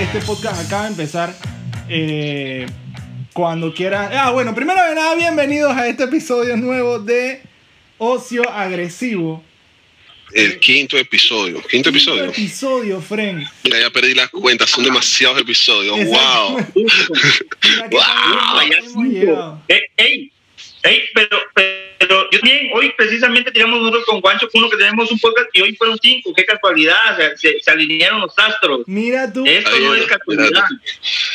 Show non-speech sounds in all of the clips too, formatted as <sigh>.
Este podcast, acaba de empezar. eh, cuando quieras. Ah, bueno, primero de nada, bienvenidos a este episodio nuevo de Ocio Agresivo. El quinto episodio. Quinto episodio. episodio, Fren. Mira, ya perdí las cuentas, son demasiados episodios. ¡Wow! <laughs> Mira Wow, llegado. Eh, ey, ey, pero, pero yo también, hoy precisamente tiramos nosotros con Juancho, uno que tenemos un podcast y hoy fueron cinco, qué casualidad, se, se- se alinearon los astros. Mira tú, Esto Ay, no es casualidad,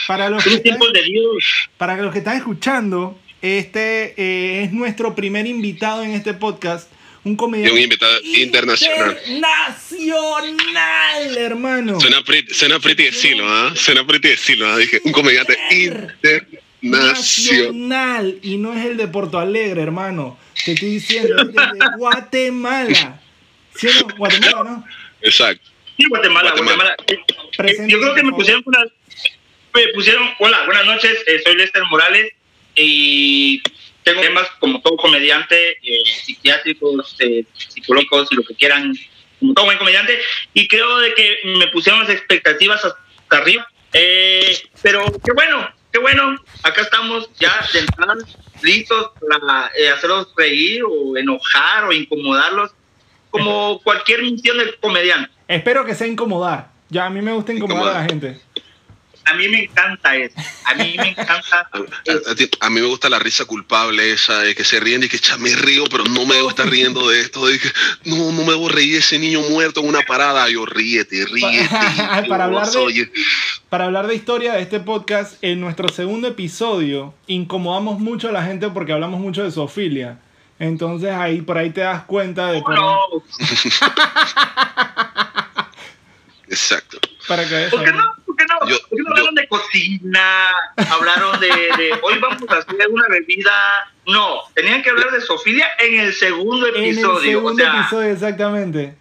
para los, que están, tiempos de Dios. para los que están escuchando, este eh, es nuestro primer invitado en este podcast. Un Y un comediante invitado internacional. internacional, hermano. Suena pretty, suena pretty decirlo, ¿ah? Suena pretty decirlo, ¿ah? Dije, un comediante internacional. Nacional y no es el de Porto Alegre, hermano. Te estoy diciendo, es el de <laughs> Guatemala. ¿Sí no? Guatemala, ¿no? Exacto. Sí, Guatemala, Guatemala. Guatemala. Yo creo que me pusieron una, me pusieron, hola, buenas noches, eh, soy Lester Morales y tengo temas como todo comediante, eh, psiquiátricos, eh, psicológicos y lo que quieran, como todo buen comediante, y creo de que me pusieron las expectativas hasta arriba. Eh, pero qué bueno, qué bueno, acá estamos ya entrada, listos para eh, hacerlos reír o enojar o incomodarlos, como cualquier misión del comediante. Espero que sea incomodar. Ya, a mí me gusta incomodar a la gente. A mí me encanta eso. A mí me encanta. A, <laughs> a- a ti- a mí me gusta la risa culpable esa de que se ríen y que "Cha, me río, pero no me debo estar riendo de esto. De que, no, no me debo reír de ese niño muerto en una parada. Yo ríete, <laughs> ríete. Para Yo hablar de- Para hablar de historia de este podcast, en nuestro segundo episodio incomodamos mucho a la gente porque hablamos mucho de zoofilia. Entonces ahí por ahí te das cuenta de por- No, <laughs> Exacto. para que ¿por qué no? ¿Por qué no? Yo- ¿Por qué no yo- hablaron de cocina? Hablaron de, de hoy vamos a hacer una bebida. No, tenían que hablar de Sofía en el segundo en el episodio. segundo o sea, episodio exactamente.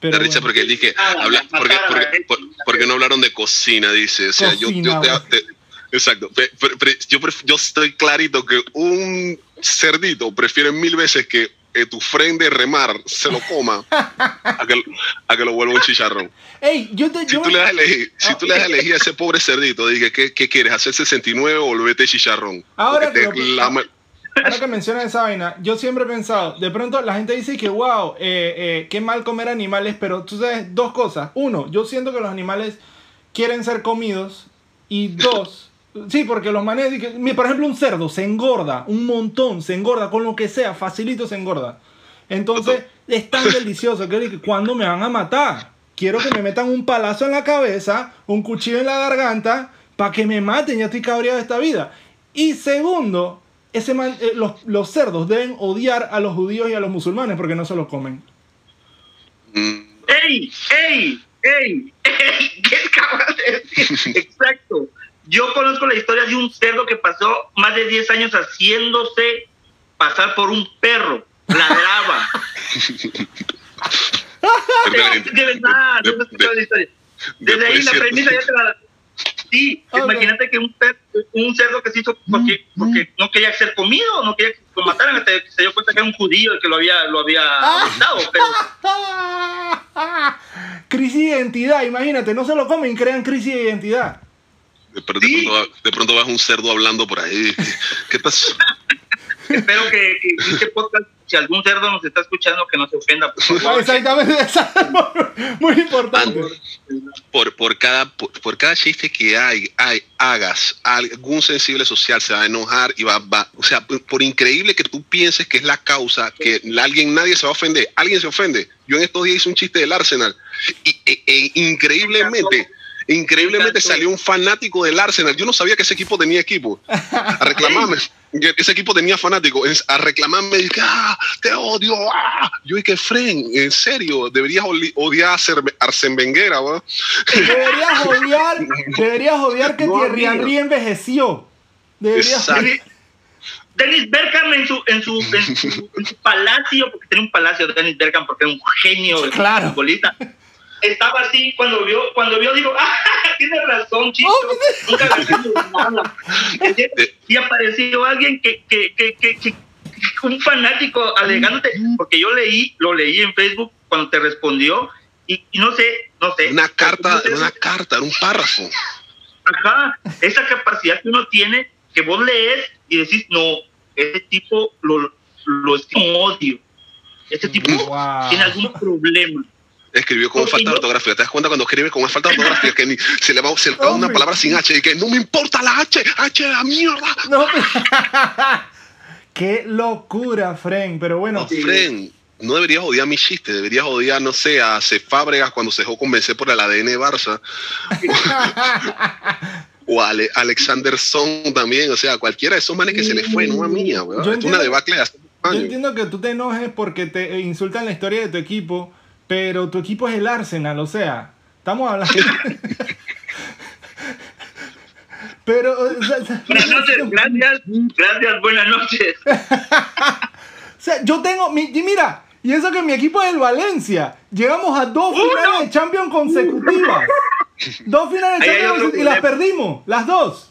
Pero Da risa bueno. porque él dije, Nada, habla, porque, la porque, gente. por- porque no hablaron de cocina, dice. O sea, yo, yo, Cocina, te- te- exacto. Pe- pre- pre- yo, yo estoy clarito que un cerdito prefiere mil veces que eh, tu friend de remar se lo coma a que, a que lo vuelva un chicharrón. Ey, yo te Si yo tú me- le das elegir, si tú le das a elegir a ese pobre cerdito, dije, ¿qué, qué quieres? ¿Hacer 69 o volverte chicharrón? Que lama- Ahora que mencionas esa vaina, yo siempre he pensado, de pronto la gente dice que, wow, eh, eh, qué mal comer animales, pero tú sabes dos cosas. Uno, yo siento que los animales quieren ser comidos. Y dos, sí, porque los manes, que- mira, por ejemplo, un cerdo se engorda, un montón, se engorda, con lo que sea, facilito se engorda. Entonces, es tan <laughs> delicioso que dije, ¿cuándo me van a matar? Quiero que me metan un palazo en la cabeza, un cuchillo en la garganta, para que me maten, ya estoy cabreado de esta vida. Y segundo, ese man- eh, los, los cerdos deben odiar a los judíos y a los musulmanes porque no se los comen. Mm, ¡Ey! ¡Ey! ¡Ey! ¡Ey! <laughs> ¿Qué acabas de decir? <laughs> Exacto. Yo conozco la historia de un cerdo que pasó más de 10 años haciéndose pasar por un perro. Ladraba. de- de verdad, de- no la historia. Desde ahí la premisa ya te la... Sí, Ok. imagínate que un, per- un cerdo que se hizo porque, porque no quería ser comido, no quería que lo mataran, hasta que se dio cuenta que era un judío el que lo había, lo había matado. Pero <laughs> crisis de identidad, imagínate, no se lo comen, crean crisis de identidad. De, de Sí. pronto, de pronto vas un cerdo hablando por ahí. ¿Qué, qué pasó? <laughs> espero que, que este podcast, si algún cerdo nos está escuchando, que no se ofenda. Por Ah, favor. Exactamente, <laughs> muy importante. por, por, cada, por, por cada chiste que hay, hay, hagas, algún sensible social se va a enojar y va, va o sea, por, por increíble que tú pienses que es la causa, que alguien, nadie se va a ofender, alguien se ofende. Yo en estos días hice un chiste del Arsenal y e- e increíblemente, Increíblemente salió un fanático del Arsenal. Yo no sabía que ese equipo tenía equipo. A reclamarme. <laughs> ese equipo tenía fanáticos. A reclamarme. Dije, ah, te odio. Ah. Yo dije, Fren, en serio, deberías odiar a Arsène Wenger. Deberías odiar, <laughs> deberías odiar que No, Thierry. Henry envejeció. Deberías Exacto. Dennis, Bergkamp en su, en, su, en, su, en su palacio, porque tenía un palacio de Dennis Bergkamp porque era un genio de Claro. futbolista. Estaba así cuando vio, cuando vio, digo, <laughs> ah, tiene razón, chico, Oh, nunca nada. Sí <laughs> apareció alguien que, que, que, que, un fanático alegándote, porque yo leí, lo leí en Facebook cuando te respondió, y, y no sé, no sé. Una carta, No sé, una carta, un párrafo. Ajá, esa capacidad que uno tiene, que vos lees y decís, no, este tipo lo, lo es como odio. Este tipo Wow. tiene algún problema. Escribió con falta de yo- ortografía. ¿Te das cuenta cuando esescribe con falta de ortografía? Que ni- se le va se le va una palabra sin H y que no me importa la H, H la mierda. No, <laughs> <laughs> Qué locura, Fren. Pero bueno, No, Fren, no deberías odiar mi chiste, deberías odiar, no sé, a C. Fábregas cuando se dejó convencer por el ADN de Barça. <laughs> O a Ale- Alexander Song también, o sea, cualquiera de esos manes que se le fue, no a mía, weón. Yo Es una debacle de hace yo años. entiendo que tú te enojes porque te insultan la historia de tu equipo, pero tu equipo es el Arsenal, o sea, estamos hablando. <laughs> pero. o sea, Buenas noches, gracias, gracias, buenas noches. <laughs> O sea, yo tengo. Mi, y mira, y eso que mi equipo es el Valencia. Llegamos a dos finales de Champions consecutivas. Dos finales de Champions y las perdimos, las dos.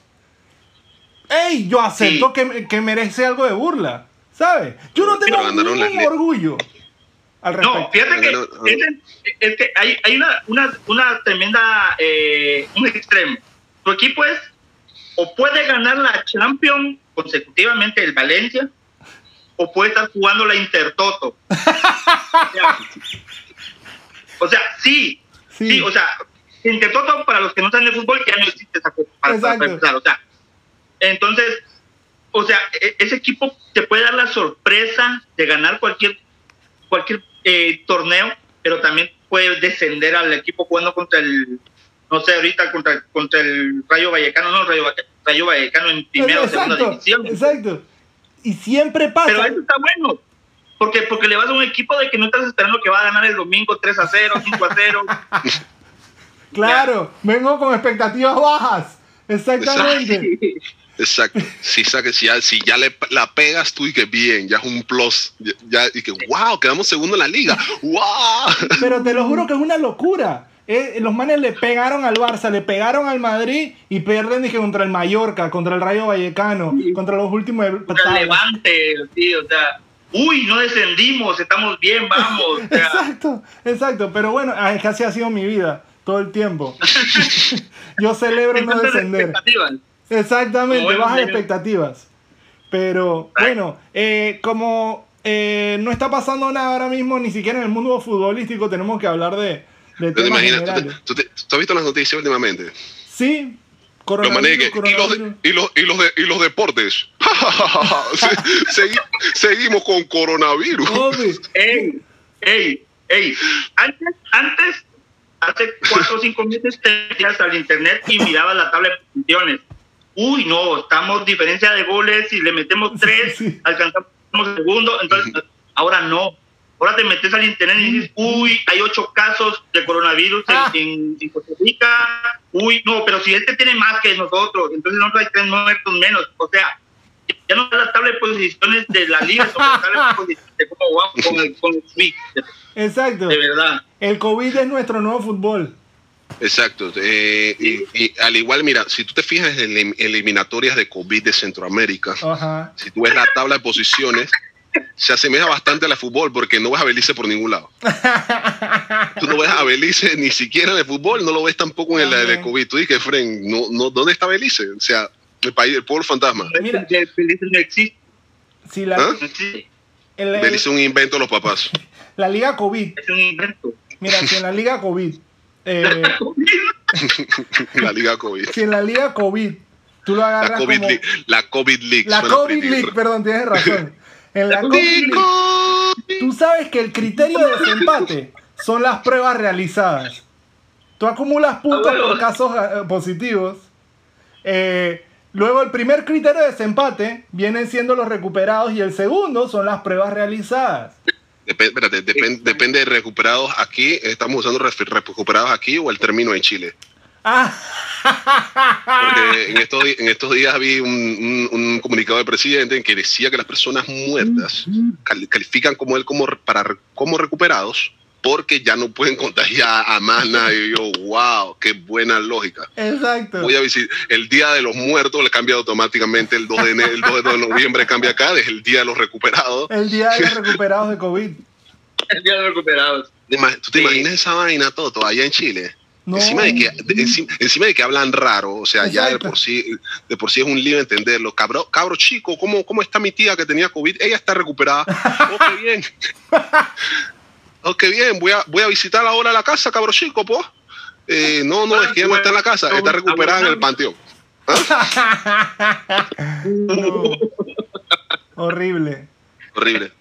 ¡Ey! Yo acepto Sí. que, que merece algo de burla. ¿Sabes? Yo no tengo ningún orgullo al respecto. No, fíjate que, es, es que hay, hay una, una, una tremenda, eh, un extremo. Tu equipo es, o puede ganar la Champions consecutivamente el Valencia, o puede estar jugando la Intertoto. o, <laughs> sea, o sea, sí, Sí. sí, o sea, Intertoto, para los que no saben de fútbol, ya no existe esa cosa, para, empezar, o sea, entonces, o sea, e- ese equipo te puede dar la sorpresa de ganar cualquier cualquier eh, torneo, pero también puede descender al equipo jugando contra el, no sé, ahorita contra, contra el Rayo Vallecano, no, Rayo, Rayo Vallecano en primera o segunda división. exacto. Y siempre pasa. Pero eso está bueno, porque, porque le vas a un equipo de que no estás esperando que va a ganar el domingo 3 a 0, 5 a 0. <laughs> Claro, vengo con expectativas bajas. Exactamente. <laughs> Exacto. Si, saque- si, ya, si ya le, la pegas tú y que bien, ya es un plus. Ya, ya- y que, wow, quedamos segundo en la liga. ¡Wow! Pero te lo juro que es una locura. Eh, los manes le pegaron al Barça, le pegaron al Madrid y pierden dije, contra el Mallorca, contra el Rayo Vallecano, contra los últimos de Contra el Levante, sí, o sea, uy, no descendimos, estamos bien, vamos. O sea, Exacto, exacto. Pero bueno, ah, es que así ha sido mi vida todo el tiempo. <laughs> Yo celebro no descender. Exactamente, Como bajas expectativas. Pero bueno, eh, como eh, no está pasando nada ahora mismo, ni siquiera en el mundo futbolístico, tenemos que hablar de, de ¿Tú te temas imaginas? ¿Tú, te- tú te- tú has visto las noticias últimamente? Sí, manes que- coronavirus, y, los, coronavirus. y, los, y, los de- y los deportes. <laughs> Se- segui- seguimos con coronavirus. Ey, ey, ey. Antes, antes, hace cuatro o cinco meses te metías al internet y mirabas la tabla de posiciones. Uy, no, estamos diferencia de goles y le metemos tres, Sí, sí. alcanzamos segundo. Entonces, ahora no. Ahora te metes al internet y dices, uy, hay ocho casos de coronavirus en- Ah. en, en Costa Rica. Uy, no, pero si este tiene más que nosotros, entonces nosotros hay tres muertos menos. O sea, ya no es la tabla de posiciones de la liga, sino la tabla de posiciones de cómo vamos con el, con el Exacto. de verdad. El COVID es nuestro nuevo fútbol. Exacto. eh, y, y al igual, mira, si tú te fijas en elim- eliminatorias de COVID de Centroamérica, Ajá. si tú ves la tabla de posiciones, se asemeja bastante a la fútbol porque no ves a Belice por ningún lado. Tú no ves a Belice ni siquiera en el fútbol, no lo ves tampoco en la de. COVID. Tú dices, Fren, no, no, ¿dónde está Belice? O sea, el país, el pueblo fantasma. Mira. El Belice no existe. Si la, ¿Ah? el- el- Belice es un invento de los papás. la liga COVID, Es un invento. mira, si en la liga COVID, eh, <laughs> la Liga COVID. si en la liga COVID, tú lo La agarras COVID, como... League, la COVID League. La COVID League, perdón, tienes razón. En la La COVID COVID League, tú sabes que el criterio de desempate son las pruebas realizadas. Tú acumulas puntos por casos eh, positivos. Eh, luego el primer criterio de desempate vienen siendo los recuperados y el segundo son las pruebas realizadas. Dep- espérate, depen- depende de recuperados aquí. ¿Estamos usando recuperados aquí o el término en Chile? Ah, Porque en estos, en estos días vi un, un- un comunicado del presidente en que decía que las personas muertas cal- califican como él como, para, como recuperados porque ya no pueden contagiar a más nadie. Y yo, wow, qué buena lógica. exacto. Voy a visitar el día de los muertos, le cambia automáticamente el 2 de, ene- el 2 de noviembre, cambia acá, es el día de los recuperados. El día de los recuperados de COVID. El día de los recuperados. ¿Tú te Sí. imaginas esa vaina, Toto, allá en Chile? No. Encima, de que, de- encima, encima de que hablan raro, o sea, ya de por, sí, de por sí es un lío entenderlo. Cabro, cabro chico, ¿cómo, ¿cómo está mi tía que tenía COVID? Ella está recuperada. <laughs> Oh, qué bien. Oh, qué bien. Voy a, voy a visitar ahora la casa, cabro chico, pues. Eh, no, no, es que no está en la casa, está recuperada en el panteón. No. <laughs> Horrible. Horrible.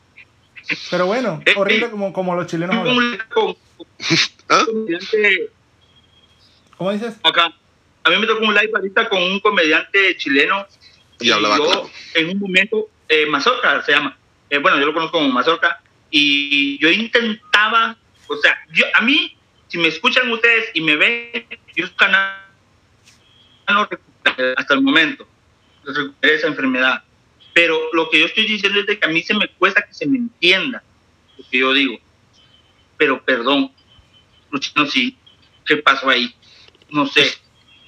Pero bueno, Eh, horrible eh. como, como los chilenos <laughs> ¿Ah? ¿Cómo dices? acá. A mí me tocó un live ahorita con un comediante chileno. Y hablaba yo, claro. en un momento, eh, Mazorca se llama. Eh, bueno, yo lo conozco como Mazorca. Y yo intentaba, o sea, yo, a mí, si me escuchan ustedes y me ven, yo es canal no recuperé hasta el momento. Recuperé esa enfermedad. Pero lo que yo estoy diciendo es de que a mí se me cuesta que se me entienda lo que yo digo. Pero perdón, Luchino, sí, ¿qué pasó ahí? No sé.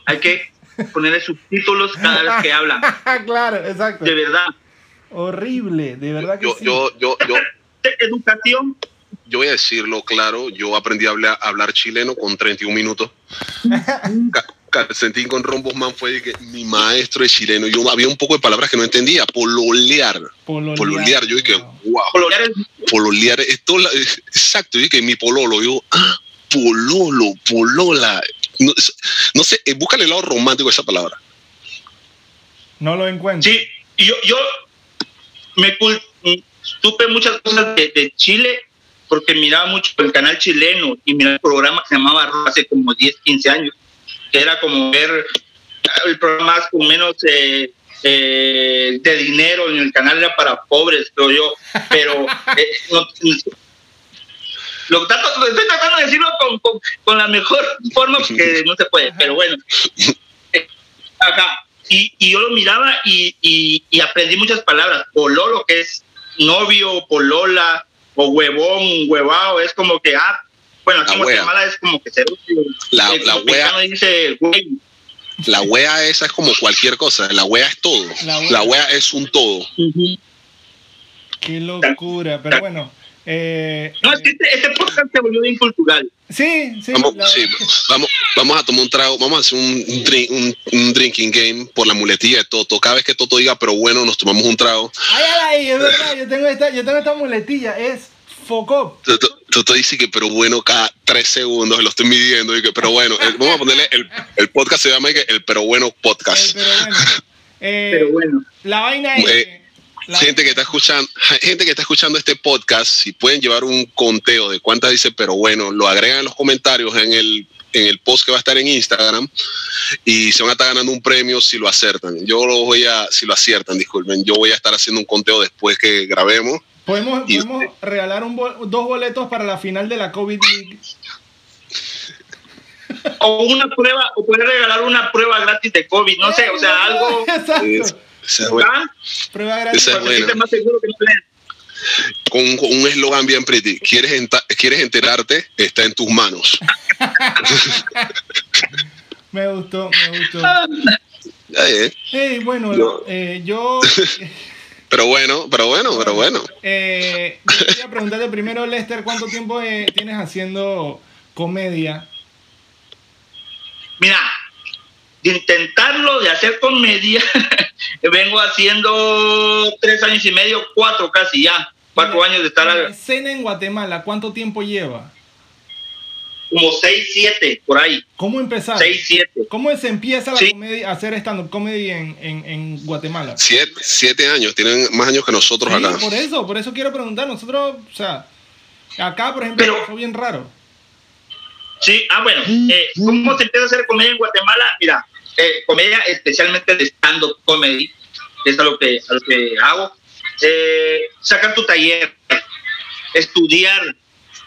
Hay que ponerle subtítulos cada vez que hablan. <laughs> claro, exacto. De verdad. Horrible, de verdad que Yo, sí. yo, yo, yo, Educación. yo voy a decirlo claro, yo aprendí a hablar, a hablar chileno con 31 minutos. Ca- Calcentín con rombos man fue de que mi maestro es chileno. Yo había un poco de palabras que no entendía. Pololear. Pololear. Pololear. Yo dije, Wow. es- Pololear. Esto, la- exacto. Yo dije, mi pololo. Yo, ah, pololo, polola. No, sé, eh, búscale el lado romántico de esa palabra. No lo encuentro. Sí, y yo, yo me supe muchas cosas de, de Chile porque miraba mucho el canal chileno y miraba el programa que se llamaba hace como 10, 15 años, que era como ver el programa más o menos eh, eh, de dinero en el canal era para pobres, creo yo, pero <laughs> eh, no- lo, trato- estoy tratando de decirlo con, con, con la mejor forma porque no se puede, pero bueno. <laughs> Ajá. Y, y yo lo miraba y, y, y aprendí muchas palabras. Pololo, que es novio, polola, o huevón, huevao, es como que, ah, bueno, aquí La en. Guatemala es como que se La- el la wea. dice güey. La wea esa es como cualquier cosa. La wea es todo. La wea. La wea es un todo. Qué locura. Pero bueno. Eh, No, es que este, este podcast se volvió bien cultural. sí, sí. Vamos, la- sí, vamos, vamos a tomar un trago, vamos a hacer un, drink- un, un drinking game por la muletilla de Toto. Cada vez que Toto diga, pero bueno, nos tomamos un trago. Ay, ay, ay, es verdad. Yo tengo esta, yo tengo esta muletilla. Es Focop. Toto, Toto dice que, pero bueno, cada tres segundos lo estoy midiendo. Y que, pero bueno, eh, vamos a ponerle el, el podcast se llama el pero bueno podcast. pero bueno. Eh, Pero bueno. La vaina es. Eh, la- Gente que está escuchando, <laughs> gente que está escuchando este podcast, si pueden llevar un conteo de cuántas dice, pero bueno, lo agregan en los comentarios en el, en el post que va a estar en Instagram y se van a estar ganando un premio si lo acertan. Yo lo voy a, si lo aciertan, disculpen, yo voy a estar haciendo un conteo después que grabemos. Podemos, y- podemos regalar un bol- dos boletos para la final de la COVID League. O una prueba, o puedes regalar una prueba gratis de COVID, no sé, o sea, algo. <laughs> Exacto. Es- esa es buena. ¿ah? Prueba gratis. Esa es buena. más seguro que no con, con un eslogan bien pretty. ¿Quieres, enta- ¿Quieres enterarte? Está en tus manos. <laughs> Me gustó, me gustó. Ya, eh. Hey, bueno, Yo- eh, yo <laughs> Pero bueno, pero bueno, pero bueno. eh, yo quería preguntarte primero, Lester, ¿cuánto tiempo eh, tienes haciendo comedia? Mira, de intentarlo, de hacer comedia, <laughs> vengo haciendo tres años y medio, cuatro casi ya, cuatro años de estar La al- escena en Guatemala, ¿cuánto tiempo lleva? como seis, siete, por ahí, ¿Cómo empezar? seis, siete. ¿Cómo se empieza la Sí. comedia, a hacer stand-up comedy en, en, en Guatemala? Siete, siete años, tienen más años que nosotros Sí, acá. por eso, por eso quiero preguntar. Nosotros, o sea, acá, por ejemplo, Pero- fue bien raro. Sí, ah, bueno, eh, ¿cómo se empieza a hacer comedia en Guatemala? Mira, eh, comedia especialmente de stand-up comedy, que es a lo que, a lo que hago. Eh, sacar tu taller, estudiar,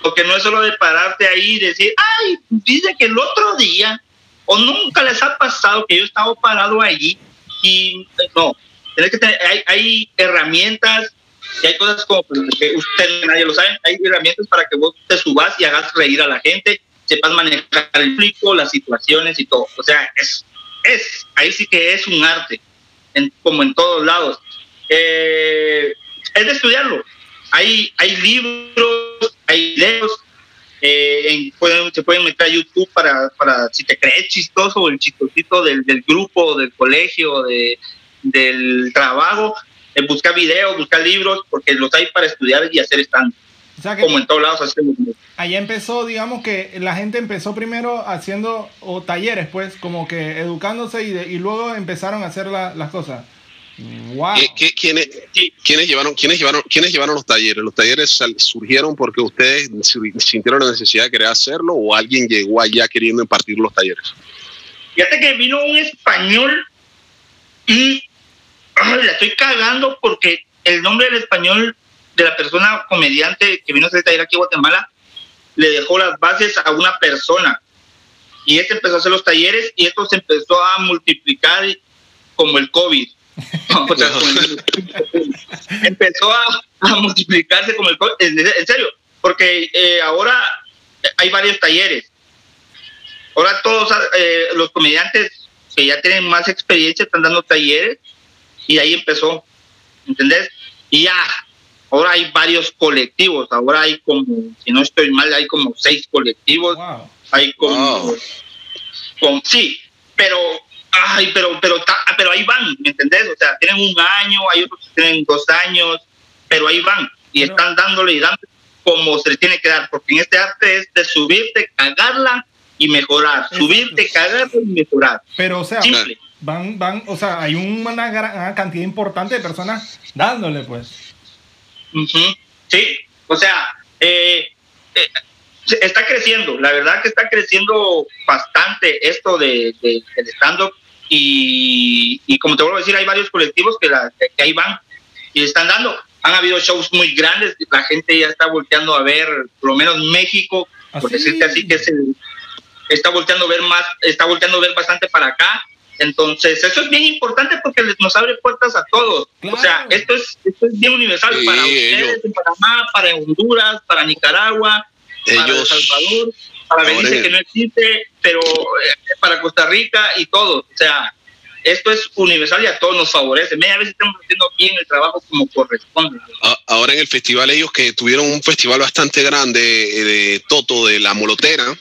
porque no es solo de pararte ahí y decir, ay, dice que el otro día, o nunca les ha pasado que yo estaba parado allí y no, que tener, hay, hay herramientas y hay cosas como que usted nadie lo sabe, hay herramientas para que vos te subas y hagas reír a la gente, sepas manejar el público, las situaciones y todo. O sea, es, es ahí sí que es un arte, en, como en todos lados. Eh, es de estudiarlo. Hay, hay libros, hay videos, eh, se pueden meter a YouTube para, para si te crees chistoso, el chistosito del, del grupo, del colegio, de, del trabajo, en buscar videos, buscar libros, porque los hay para estudiar y hacer stand. Como en todos lados hacemos. Allá empezó, digamos que la gente empezó primero haciendo o talleres, pues, como que educándose y, y luego empezaron a hacer las cosas. Wow. quiénes, llevaron, quiénes, llevaron, ¿Quiénes llevaron los talleres? ¿Los talleres surgieron porque ustedes sintieron la necesidad de querer hacerlo o alguien llegó allá queriendo impartir los talleres? Fíjate que vino un español y la estoy cagando porque el nombre del español de la persona comediante que vino a hacer taller aquí en Guatemala le dejó las bases a una persona. Y este empezó a hacer los talleres y esto se empezó a multiplicar como el COVID. <laughs> empezó a, multiplicarse como el COVID. En, serio, porque eh, ahora hay varios talleres. Ahora todos eh, los comediantes que ya tienen más experiencia están dando talleres y ahí empezó, ¿entendés? Y ya, ahora hay varios colectivos, ahora hay como, si no estoy mal, hay como seis colectivos, hay como, sí, pero, ay, pero, pero, pero ahí van, ¿me entendés? O sea, tienen un año, hay otros que tienen dos años, pero ahí van y están dándole y dándole como se le tiene que dar, porque en este arte es de subirte, cagarla y mejorar, subirte, cagarla y mejorar. Pero, o sea, Simple van, van, o sea, hay una, gran, cantidad importante de personas dándole, pues. Sí, o sea, eh, eh, está creciendo, la verdad que está creciendo bastante esto de, del stand-up y, y, como te vuelvo a decir, hay varios colectivos que, la, que ahí van y están dando. Han habido shows muy grandes, la gente ya está volteando a ver, por lo menos México, por ¿Ah, decirte así, que se está volteando a ver más, está volteando a ver bastante para acá entonces, eso es bien importante porque nos abre puertas a todos. O sea, esto es, esto es bien universal para ustedes, en Panamá, para Honduras, para Nicaragua, para El Salvador, para Belice, que no existe, pero eh, para Costa Rica y todo. O sea, esto es universal y a todos nos favorece. Media vez estamos haciendo bien el trabajo como corresponde. Ahora en el festival, ellos que tuvieron un festival bastante grande de Toto de la Molotera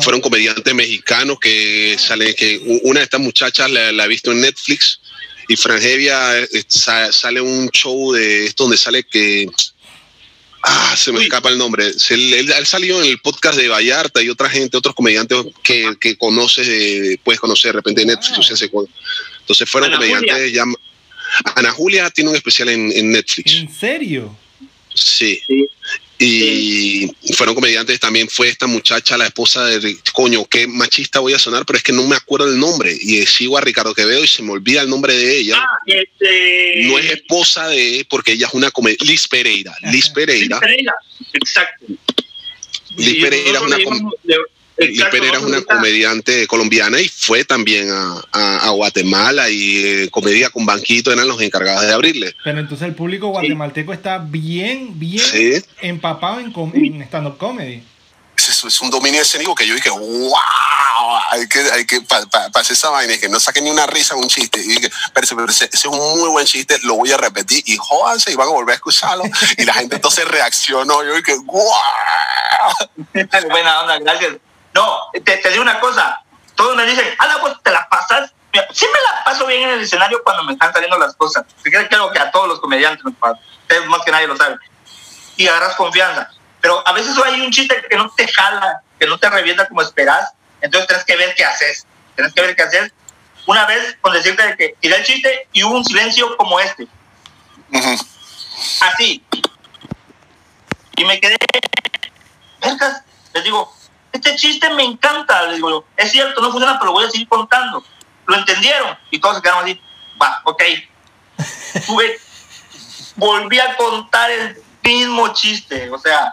fueron comediantes mexicanos que salen, que una de estas muchachas la, la he visto en Netflix y Frangevia eh, sale un show de esto donde sale que ah se me escapa el nombre él, salió en el podcast de Vallarta y otra gente otros comediantes que, que conoces puedes conocer de repente en Netflix entonces fueron comediantes ya Ana Julia tiene un especial en, en Netflix. ¿en serio? sí. sí y fueron comediantes también fue esta muchacha la esposa de coño qué machista voy a sonar pero es que no me acuerdo el nombre y sigo a Ricardo Quevedo y se me olvida el nombre de ella. Ah, este... no es esposa de porque ella es una comedia Liz Pereira Liz Pereira. Exacto. Liz Pereira es una Liz Pereira es una comediante colombiana y fue también a, Guatemala y eh, comedia con Banquito eran los encargados de abrirle. Pero entonces el público guatemalteco está bien, bien empapado en, en stand-up comedy. Es, es, un dominio escénico que yo dije, wow, hay que, hay que para hacer esa vaina, que no saque ni una risa un chiste. Y dije, pero, ese, es un muy buen chiste, lo voy a repetir y jódanse y van a volver a escucharlo. y la gente entonces reaccionó. Yo dije, wow. <laughs> Buena onda, gracias. No, te, te digo una cosa, todos me dicen, ah, pues te la pasas. Sí me la paso bien en el escenario cuando me están saliendo las cosas. Creo que a todos los comediantes nos pasa. Ustedes más que nadie lo saben. Y agarras confianza. Pero a veces hay un chiste que no te jala, que no te revienta como esperas. Entonces tienes que ver qué haces. Tienes que ver qué haces. Una vez con decirte que tiré el chiste y hubo un silencio como este. Así. Y me quedé. Vergas. Les digo, este chiste me encanta. Le digo, es cierto, no funciona, pero lo voy a seguir contando. Lo entendieron y todos se quedaron así, va, ok. <laughs> Tuve, volví a contar el mismo chiste, o sea,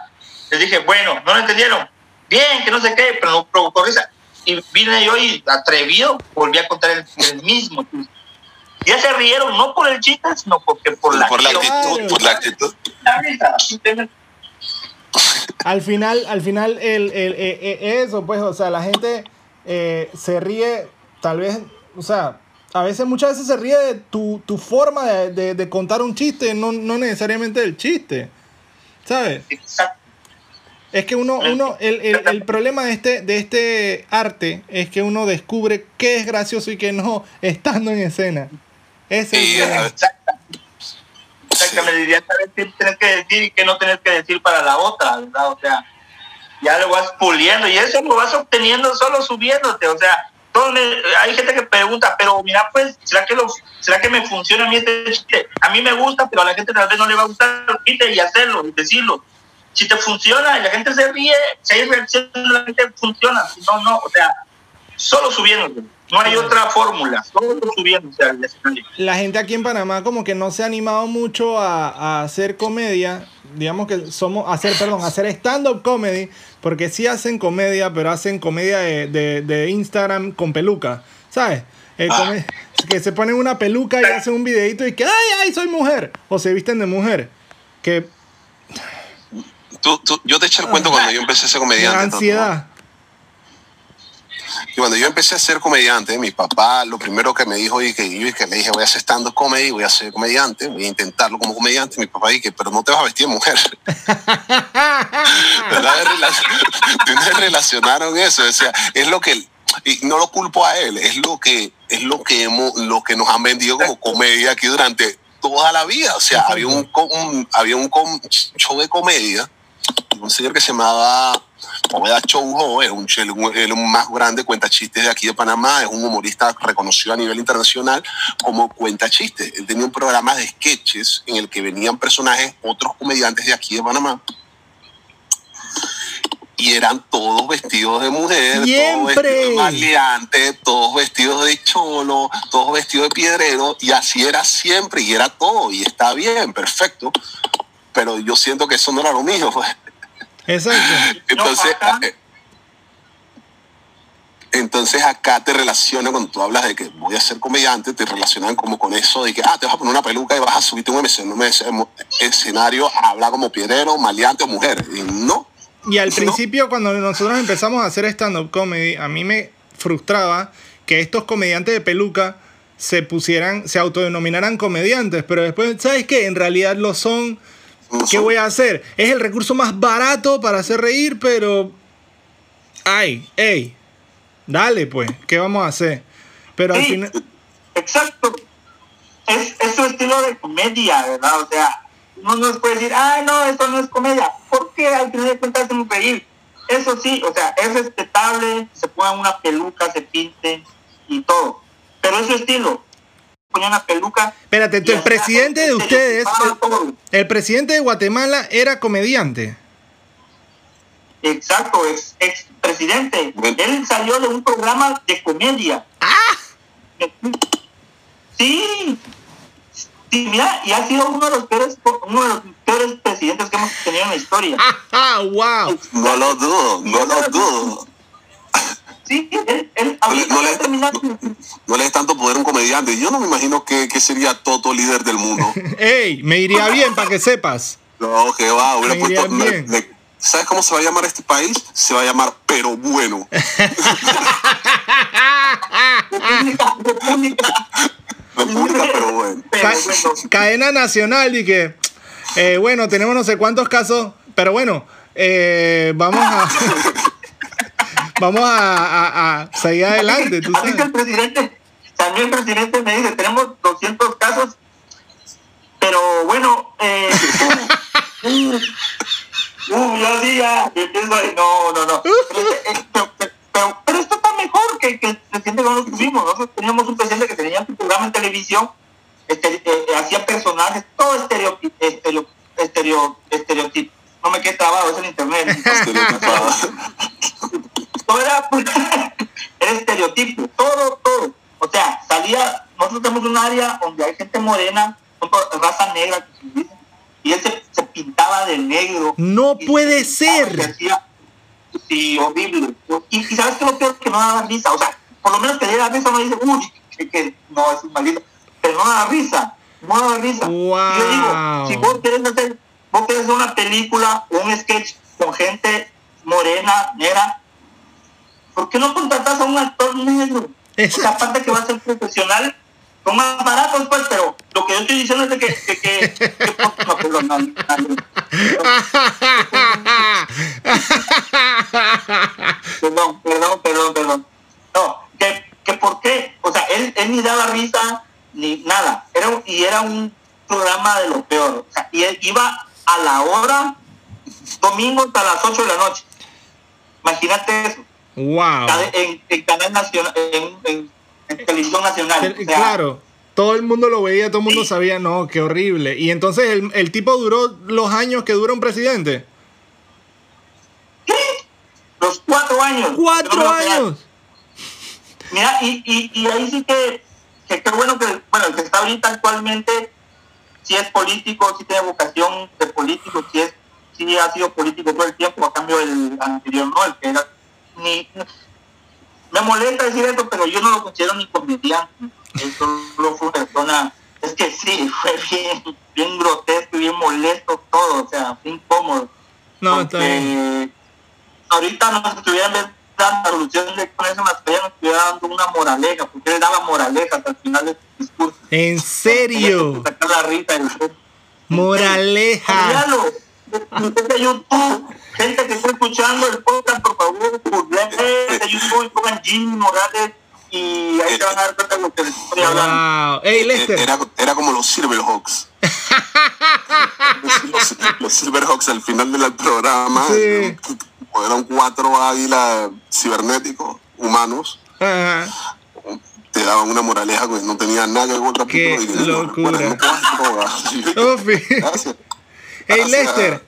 les dije, bueno, no lo entendieron, bien, que no sé qué, pero no provocó risa. Y vine yo y atrevido, volví a contar el, el mismo chiste. Ya se rieron, no por el chiste, sino porque por la, por la actitud, por la actitud. Al final, al final, el, el- eh, eh, eso, pues, o sea, la gente eh, se ríe, tal vez, o sea, a veces, muchas veces se ríe de tu, tu forma de, de- de contar un chiste, no, no necesariamente del chiste, ¿sabes? Exacto. Es que uno, uno el, el, el problema de este, de este arte es que uno descubre qué es gracioso y qué no estando en escena. Ese es el problema. A- Exactamente. Exactamente. Ya sabes qué tienes que decir y qué no tienes que decir para la otra, ¿verdad? O sea, ya lo vas puliendo y eso lo vas obteniendo solo subiéndote. O sea, todo me- hay gente que pregunta, pero mira, pues, ¿será que, lo, ¿será que me funciona a mí este chiste? A mí me gusta, pero a la gente tal vez no le va a gustar el chiste y hacerlo y decirlo. Si te funciona y la gente se ríe, si hay reacción, la gente funciona. Si no, no. O sea, solo subiéndote. No hay otra fórmula, solo escenario. la gente aquí en Panamá como que no se ha animado mucho a, a hacer comedia, digamos que somos, hacer, perdón, hacer stand-up comedy, porque sí hacen comedia, pero hacen comedia de, de, de Instagram con peluca, ¿sabes? Eh, Ah. come- que se ponen una peluca y hacen un videito y que, ay, ay, soy mujer, o se visten de mujer, que tú- tú- yo te eché el cuento cuando yo empecé a ser me comediante. ¿no? ansiedad. Y cuando yo empecé a ser comediante, mi papá lo primero que me dijo y que yo y que le dije voy a hacer stand-up comedy, voy a ser comediante, voy a intentarlo como comediante. Mi papá dije, pero no te vas a vestir de mujer. <laughs> ¿Verdad? Relacionaron eso, o sea, es lo que y no lo culpo a él, es lo que es lo que hemos, lo que nos han vendido como comedia aquí durante toda la vida. O sea, había un, un- había un show de comedia un señor que se llamaba Poveda Choujo, es un, el más grande cuenta chistes de aquí de Panamá, es un humorista reconocido a nivel internacional como cuenta chistes. Él tenía un programa de sketches en el que venían personajes, otros comediantes de aquí de Panamá, y eran todos vestidos de mujer, todos Siempre. vestidos de maleante, todos vestidos de cholo, todos vestidos de piedrero, y así era siempre, y era todo, y está bien, perfecto, pero yo siento que eso no era lo mío, pues. Exacto. Entonces, acá- eh, entonces acá te relaciona cuando tú hablas de que voy a ser comediante, te relacionan como con eso de que, ah, te vas a poner una peluca y vas a subirte a un escen- un escen- escenario a hablar como piedrero, maleante o mujer. Y no. Y al No. principio, cuando nosotros empezamos a hacer stand-up comedy, a mí me frustraba que estos comediantes de peluca se pusieran, se autodenominaran comediantes, pero después, ¿sabes qué? En realidad lo son. ¿Qué voy a hacer? Es el recurso más barato para hacer reír, pero. Ay, ey, dale pues, ¿qué vamos a hacer? Pero al final. Exacto. Es, es su estilo de comedia, ¿verdad? O sea, no puede decir, ay, no, esto no es comedia. Porque al final de cuentas hacemos reír. Eso sí, o sea, es respetable, se pongan una peluca, se pinten y todo. Pero es su estilo. Ponen una peluca. Espérate, el presidente de ustedes, el presidente de Guatemala era comediante. Exacto, ex, ex presidente. Bueno. Él salió de un programa de comedia. Sí. Sí, mira, y ha sido uno de los peores, uno de los peores presidentes que hemos tenido en la historia. <laughs> ¡Ah, wow! No lo dudo, no lo dudo. Sí, él, él ahorita no le-. No le des tanto poder a un comediante. Yo no me imagino que, que sería Toto líder del mundo. <laughs> ¡Ey! Me iría bien para que sepas. No, que va, hubiera Me puesto- ¿Sabes cómo se va a llamar este país? Se va a llamar Pero Bueno. <laughs> República, pero bueno. Pero Ca- bueno, cadena nacional y que, eh, bueno, tenemos no sé cuántos casos, pero bueno, eh, vamos a... <laughs> vamos a, a- a seguir adelante, tú Así que sabes. el presidente, también el presidente me dice, tenemos 200 casos, pero bueno, eh, uh, uh, yo sí ya, y empiezo ahí, no, no, no. Pero, eh, pero- pero- esto está mejor que, que el presidente que nosotros tuvimos. Nosotros teníamos un presidente que tenía un programa en televisión, este, eh, hacía personajes, todo estereo, estereo, estereo, estereotipo. No me quedé trabado, es en internet. <laughs> Todo era, <laughs> estereotipo, todo, todo. O sea, salía, nosotros tenemos un área donde hay gente morena, raza negra, y él se, se pintaba de negro. No puede ser. sí, horrible. Y, y sabes que lo peor que no daba risa, o sea, por lo menos que diera risa, no dice, uy, que, no, es un maldito, pero no da risa, no da risa. Wow. Y yo digo, si vos querés hacer, vos querés hacer una película, un sketch con gente morena, negra, ¿por qué no contratas a un actor negro? O sea, aparte que va a ser profesional, son más baratos, pues, pero lo que yo estoy diciendo es que, que, que, que no, perdón, no, perdón, perdón, perdón, perdón. No, que, que por qué, o sea, él, él ni daba risa ni nada, era, y era un programa de lo peor, o sea, y él iba a la hora, domingo hasta las 8 de la noche. Imagínate eso. Wow. En, en canal nacional, en, en, en televisión nacional. O sea, claro. Todo el mundo lo veía, todo el mundo Sí. sabía, no, qué horrible. Y entonces el, el tipo duró los años que dura un presidente. ¿qué? Los cuatro años. ¡Cuatro años! Mira, y, y, y ahí sí que, que qué bueno que, bueno, el que está ahorita actualmente, si es político, si tiene vocación de político, si es, si ha sido político todo el tiempo, a cambio el anterior no, el que era ni me molesta decir esto, pero yo no lo considero ni comediante. Solo fue una persona, es que sí, <laughs> fue bien, bien grotesco y bien molesto todo, o sea, fue incómodo. No, está bien. Ahorita nos estuvieran dando solución de con eso nos estuviera dando una moraleja, porque él daba moralejas al final de su discurso. ¿En serio? Sacar la risa Moraleja. De YouTube, gente que está escuchando el podcast, por favor, de YouTube y pongan Jimmy Morales y ahí se van a dar cuenta de lo que les estoy hablando. Wow. Hey, Lester. Era, era como los Silverhawks. <laughs> los, los Silverhawks al final del programa Sí. eran cuatro águilas cibernéticos humanos. Ajá. Te daban una moraleja que no tenía nada que ver con otra Qué y locura. "Bueno, no cojas droga". Ofi. Gracias. Hey. Lester.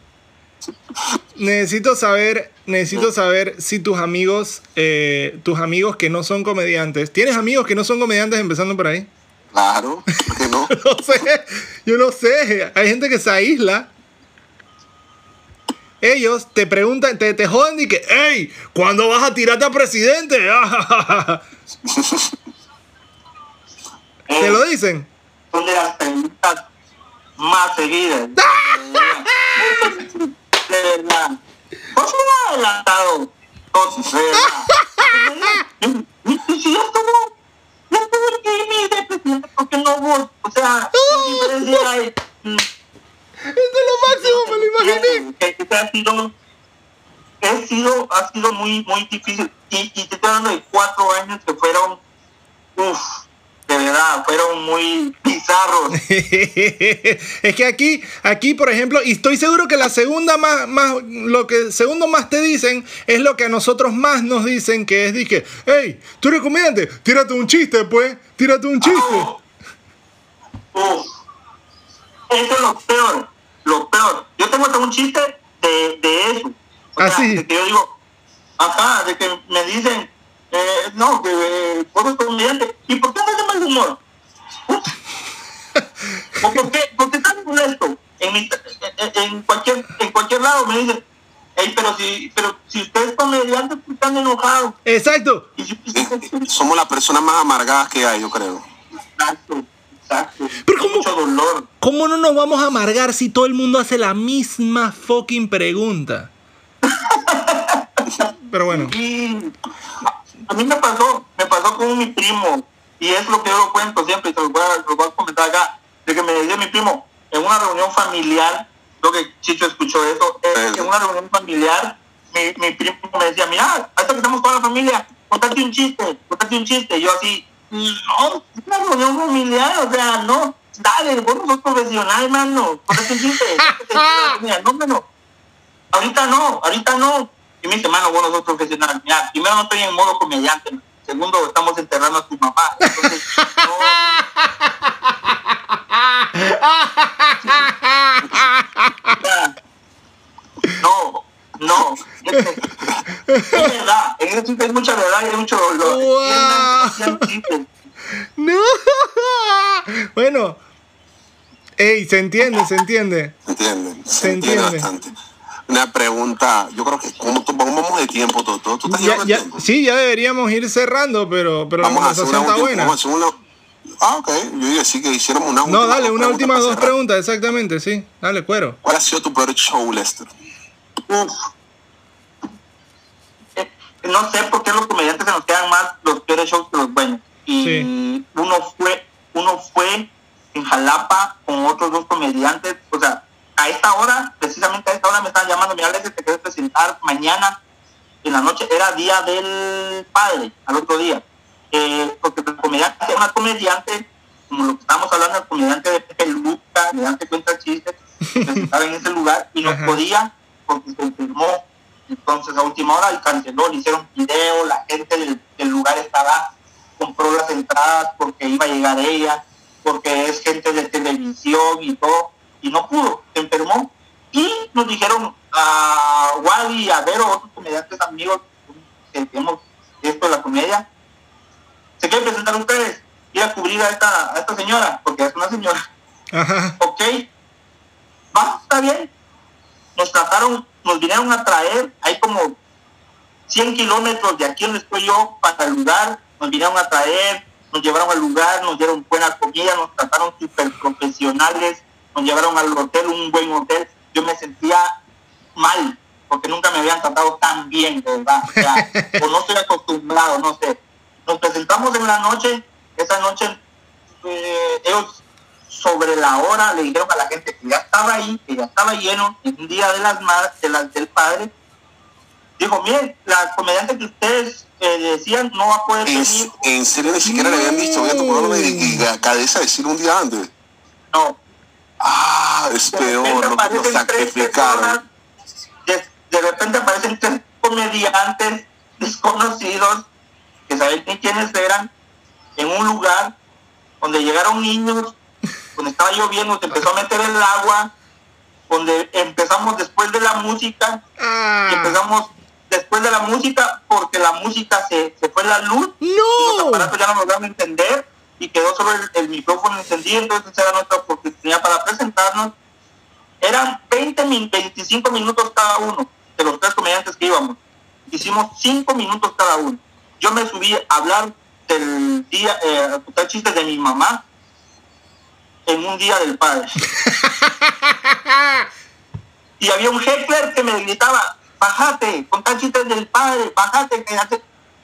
Necesito saber, necesito saber si tus amigos, eh, tus amigos que no son comediantes, ¿tienes amigos que no son comediantes empezando por ahí? Claro, ¿por qué no? <laughs> No sé, yo no sé. Hay gente que se aísla. Ellos te preguntan, te, te joden y que, hey, ¿cuándo vas a tirarte a presidente? <laughs> <laughs> te lo dicen. Son de las preguntas más seguidas. <laughs> De verdad. ¿Por ha adelantado? Entonces, de verdad. Si ya estuvo, ya estuvo el Jimmy de presidente, ¿por qué no vos? O sea, ¿qué diferencia hay? Es de lo máximo, me lo imaginé. que, que ha sido ha sido ha sido muy muy difícil y, y te estoy hablando de cuatro años que fueron uff de verdad fueron muy bizarros. <laughs> Es que aquí, aquí, por ejemplo, y estoy seguro que la segunda más, más, lo que segundo más te dicen es lo que a nosotros más nos dicen, que es, dije, hey, tú eres comediante, tírate un chiste, pues, tírate un chiste. Uf. eso es lo peor lo peor. Yo tengo hasta un chiste de, de eso. O ¿Ah, sea, de que yo digo ajá de que me dicen eh, no que eh, vos sos comediante y por qué no de mal humor ¿O por qué? Porque tan molesto. En, mi- en, en cualquier, en cualquier lado me dicen, Ey, pero si, pero si usted es comediante, ¿por qué están enojados? Exacto. Somos las personas más amargadas que hay, yo creo. exacto, exacto. Pero ¿cómo? Mucho dolor. ¿Cómo no nos vamos a amargar si todo el mundo hace la misma fucking pregunta? <laughs> Pero bueno. Y a mí me pasó, me pasó con mi primo, y es lo que yo lo cuento siempre, y te lo voy a, lo voy a comentar acá, de que me decía mi primo, en una reunión familiar, creo que Chicho escuchó eso, eh, en una reunión familiar, mi, mi primo me decía, mira, hasta que estamos toda la familia, contate un chiste, contate un chiste, y yo así, no, es una reunión familiar, o sea, no, dale, vos no sos profesional, mano, contate un chiste, <laughs> no, mano, ahorita no, ahorita no. Y me dice, mano, vos no sos profesional. Mira, primero no estoy en modo comediante. Segundo, estamos enterrando a tu mamá. Entonces, no. no, no. Es verdad, en ese chiste ¿verdad? Hay mucho dolor. Wow. No. Bueno. Ey, se entiende, se entiende. Se, Se entiende, entiende. bastante. Una pregunta, yo creo que como vamos de tiempo, todo, todo, tú estás Ya, tiempo. sí, ya deberíamos ir cerrando, pero, pero la vamos a hacer una conversación está última, buena. vamos a hacer una- Ah, ok. Yo iba a decir que hiciéramos una No, última dale, dos una última dos cerrar. preguntas, exactamente, sí. Dale, cuero. ¿Cuál ha sido tu peor show, Lester? Uf. Eh, No sé por qué los comediantes se nos quedan más los peores shows que los buenos. Y Sí. uno fue, uno fue en Jalapa con otros dos comediantes. O sea, a esta hora, precisamente a esta hora me están llamando, mira, Alex, te quieres presentar mañana en la noche. Era día del padre, al otro día. Eh, porque el comediante, una comediante, como lo que estábamos hablando, el comediante de Pepe Luca, comediante cuenta chistes, <laughs> se presentaba en ese lugar y no Ajá. podía porque se enfermó. Entonces a última hora y canceló, le hicieron video, la gente del, del lugar estaba, compró las entradas porque iba a llegar ella, porque es gente de televisión y todo, y no pudo, nos dijeron a Wally y a Vero, otros comediantes amigos que tenemos esto de la comedia, ¿se quieren presentar ustedes? Ir a cubrir a esta, a esta señora, porque es una señora Ajá. ok, va, está bien. Nos trataron, nos vinieron a traer, hay como 100 kilómetros de aquí donde estoy yo para el lugar, nos vinieron a traer, nos llevaron al lugar, nos dieron buena comida, nos trataron súper profesionales, nos llevaron al hotel, un buen hotel. Yo me sentía mal, porque nunca me habían tratado tan bien, de verdad. O, sea, <laughs> o no estoy acostumbrado, no sé. Nos presentamos en la noche, esa noche eh, ellos sobre la hora le dijeron a la gente que ya estaba ahí, que ya estaba lleno, en un día de las madres, de las del padre. Dijo, miren, la comediante que ustedes eh, decían no va a poder En, venir. en serio, ni siquiera le habían dicho, oye, tu programa y, y a cabeza decir un día antes. No. Ah, es De peor, repente lo, lo aparecen tres sacrificaron. personas, de, de repente aparecen tres comediantes desconocidos, que saben ni quiénes eran, en un lugar donde llegaron niños, donde estaba lloviendo, se empezó a meter el agua, donde empezamos después de la música, y Ah. empezamos después de la música, porque la música se, se fue la luz, y los ¡No! aparatos ya no lograron entender, y quedó solo el, el micrófono encendido, entonces era nuestra oportunidad para presentarnos. Eran 20, min- 25 minutos cada uno de los tres comediantes que íbamos. Hicimos 5 minutos cada uno. Yo me subí a hablar del día, eh, a contar chistes de mi mamá en un día del padre. <laughs> y había un heckler que me gritaba, bájate, contar chistes del padre, bájate.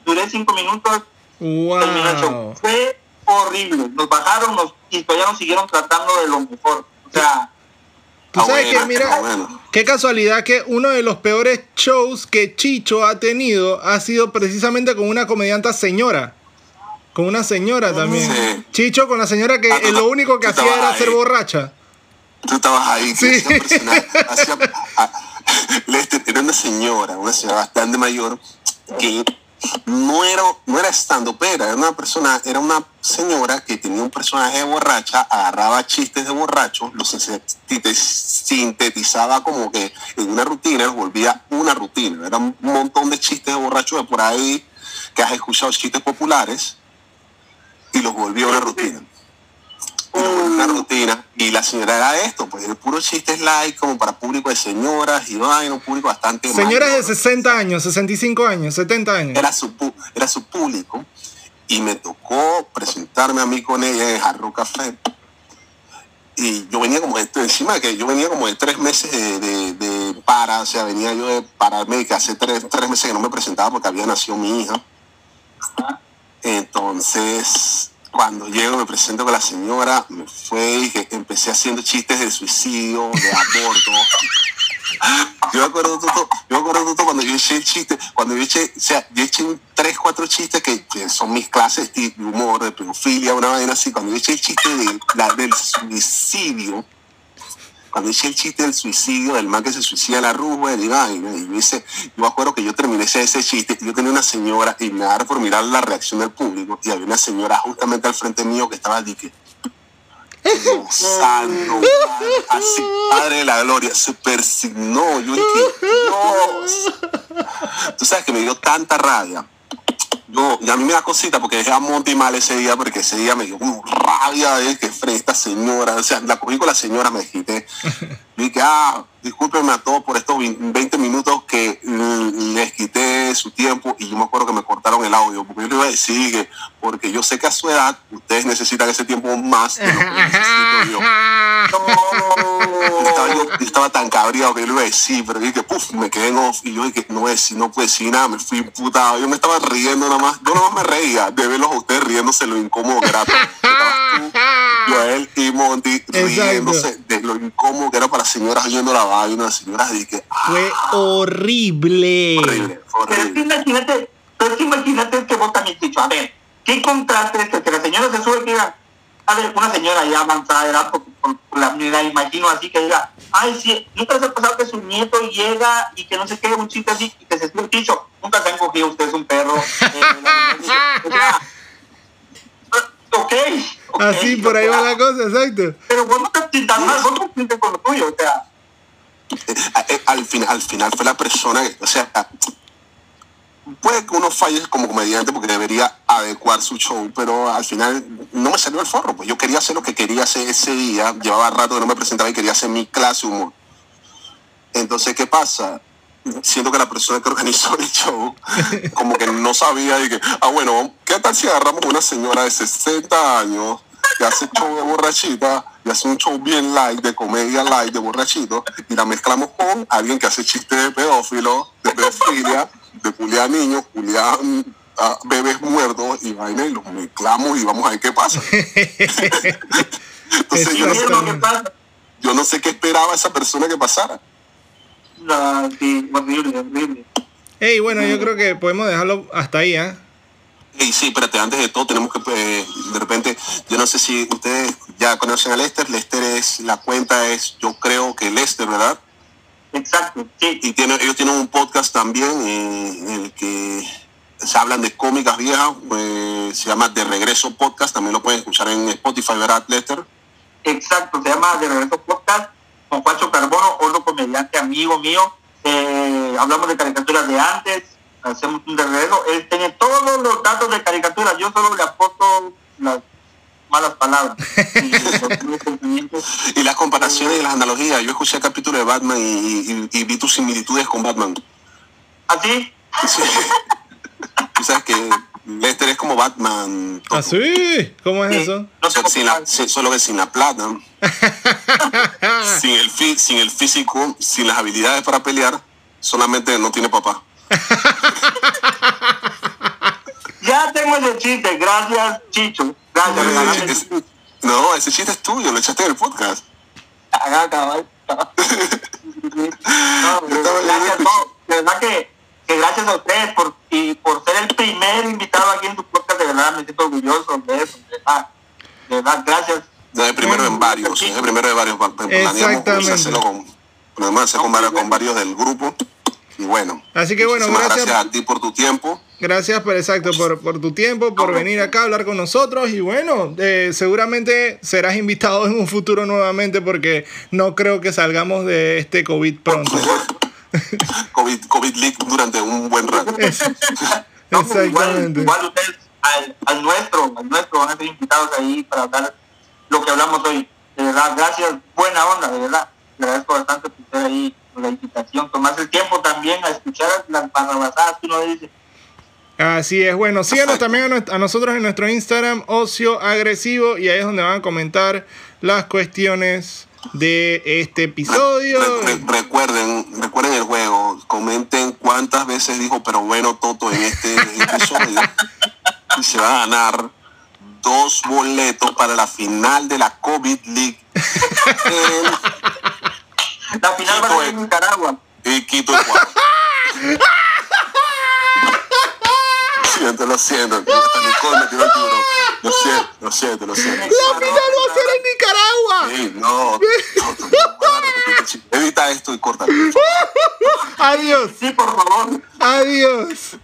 Duré 5 minutos. Wow. Fue horrible. Nos bajaron nos, y todavía nos siguieron tratando de lo mejor. O sea, Tú sabes que, mira, qué casualidad que uno de los peores shows que Chicho ha tenido ha sido precisamente con una comedianta señora. Con una señora también. Sí. Chicho con la señora que Ah, tú eh, lo único que hacía era ahí. ser borracha. Tú estabas ahí, Sí. hacía <laughs> <laughs> Lester era una señora, una señora bastante mayor, que no era, no era era una persona, era una señora que tenía un personaje de borracha, agarraba chistes de borracho, los sinte- sintetizaba como que en una rutina, los volvía una rutina. Era un montón de chistes de borracho de por ahí que has escuchado chistes populares y los volvió una rutina una rutina. Y la señora era esto, pues el puro chiste es like como para público de señoras y vaina, un público bastante Señoras de mayor. 60 años, 65 años, 70 años. era su era su público. Y me tocó presentarme a mí con ella en Jarro Café. Y yo venía como esto encima de que yo venía como de tres meses de, de- de para, o sea, venía yo de pararme que hace tres, tres meses que no me presentaba porque había nacido mi hija. Entonces, cuando llego me presento con la señora, me fue y empecé haciendo chistes de suicidio, de aborto. <laughs> Yo me acuerdo todo, yo me acuerdo todo cuando yo eché el chiste, cuando yo eché, o sea, yo eché tres, cuatro chistes que, que son mis clases de humor, de pedofilia, una vaina así, cuando yo eché el chiste de, la, del suicidio, cuando eché el chiste del suicidio, del man que se suicida la rúa, y y yo hice, yo me acuerdo que yo terminé ese, chiste, y yo tenía una señora, y me daba por mirar la reacción del público, y había una señora justamente al frente mío que estaba de que, así, padre de la gloria, se persignó, yo dije, Dios. Tú sabes que me dio tanta rabia yo, y a mí me da cosita porque dejé a Monty mal ese día, porque ese día me dio como rabia de que fue esta señora, o sea, la cogí con la señora, me quité. <laughs> Dije, ah, discúlpenme a todos por estos 20 minutos que les quité su tiempo y yo me acuerdo que me cortaron el audio, porque yo le iba a decir que, porque yo sé que a su edad ustedes necesitan ese tiempo más de lo que necesito yo. <laughs> Y estaba, yo, yo estaba tan cabreado que yo le iba a decir, pero dije, puf, me quedé en off y yo dije, no decir, no puedo decir nada, me fui imputado. Yo me estaba riendo nada más, yo nada más me reía de verlos a ustedes riéndose lo incómodo que era. Tú, Joel y Monty Exacto. riéndose de lo incómodo que era para señoras oyendo la vaina, las señoras dije, ah, Fue horrible. horrible, fue Pero es que horrible. imagínate, pero es que imagínate que vos también has dicho, a ver, ¿qué contraste este? Que la señora se sube y diga, a ver, una señora ya avanzada de edad, por- por la, me la imagino así que diga, ay, sí, nunca les ha pasado que su nieto llega y que no se quede un chiste así y que se sube el piso, nunca se han cogido ustedes un perro. eh, la- sea, <laughs> ok. Así por ahí va la cosa, exacto. Pero vos no te sientas mal, vos no con lo tuyo, o sea, Eh, al, final, al final fue la persona que, o sea, puede que uno falle como comediante porque debería adecuar su show, pero al final no me salió el forro, pues yo quería hacer lo que quería hacer ese día, llevaba rato que no me presentaba y quería hacer mi clase humor. Entonces, ¿qué pasa? Siento que la persona que organizó el show como que no sabía y que, ah, bueno, ¿qué tal si agarramos una señora de 60 años que hace show de borrachita y hace un show bien light, de comedia light, de borrachito, y la mezclamos con alguien que hace chistes de pedófilo, de pedofilia, de culiar niños, culiar a bebés muertos y vaina, y los mezclamos y vamos a ver qué pasa. <laughs> Entonces yo no, ¿qué sé, yo no sé qué esperaba esa persona que pasara. No, sí, horrible, horrible. Hey, bueno, yo creo que podemos dejarlo hasta ahí, ¿ah? Y sí, espérate, antes de todo tenemos que, eh, de repente, yo no sé si ustedes ya conocen a Lester, Lester es, la cuenta es, yo creo que Lester, ¿verdad? Exacto, sí. Y tiene, ellos tienen un podcast también eh, en el que se hablan de cómicas viejas, pues, se llama De Regreso Podcast, también lo pueden escuchar en Spotify, ¿verdad, Lester? Exacto, se llama De Regreso Podcast con Juancho Carbono, otro comediante amigo mío. Eh, hablamos de caricaturas de antes, hacemos un de regreso. Él tiene todos los datos de caricaturas, yo solo le aporto las malas palabras. <laughs> Y las comparaciones y las analogías, yo escuché el capítulo de Batman y, y- y vi tus similitudes con Batman. Así, Sí. Tú sabes que Lester es como Batman. ¿Ah, sí? ¿Cómo es sí, eso? no sin la, solo que sin la plata, <laughs> sin el, fi- sin el físico, sin las habilidades para pelear, solamente no tiene papá. Ya tengo ese chiste, gracias Chicho. Gracias, Es- chiste. no, ese chiste es tuyo, lo echaste <laughs> en el podcast. Haga, cabal. No, gracias, leyendo- no, de verdad que, que gracias a ustedes por, y por ser el primer invitado aquí en tu podcast, de verdad me siento orgulloso de eso, de verdad, de verdad, gracias. No es el primero en varios, es el primero de varios. Exactamente. hacerlo planeamos hacer con, con varios del grupo. Y bueno, Así que bueno, gracias. gracias a ti por tu tiempo. Gracias por exacto por, por tu tiempo, por venir acá a hablar con nosotros y bueno, eh, seguramente serás invitado en un futuro nuevamente porque no creo que salgamos de este COVID pronto. <laughs> COVID, COVID leak durante un buen rato. <laughs> No, igual, igual ustedes al, al nuestro, al nuestro van a ser invitados ahí para hablar lo que hablamos hoy. De verdad, gracias, buena onda, de verdad. Le agradezco bastante por estar ahí, invitación, tomarse el tiempo también a escuchar las barrabasadas que uno dice. Así es, bueno, síganos también a, a nosotros en nuestro Instagram, Ocio Agresivo, y ahí es donde van a comentar las cuestiones de este episodio. Re- re- recuerden, recuerden el juego. Comenten cuántas veces dijo pero bueno Toto en este episodio. y <laughs> se va a ganar dos boletos para la final de la COVID League <laughs> La final va a ser en Nicaragua. en Quito. Lo siento, lo siento. Hasta Nicole me tiró el tiburón. Lo siento, lo siento, lo siento. ¡La final va a ser en Nicaragua! Sí, no, no. <laughs> Evita esto y córtalo. Adiós, Sí, por favor. adiós.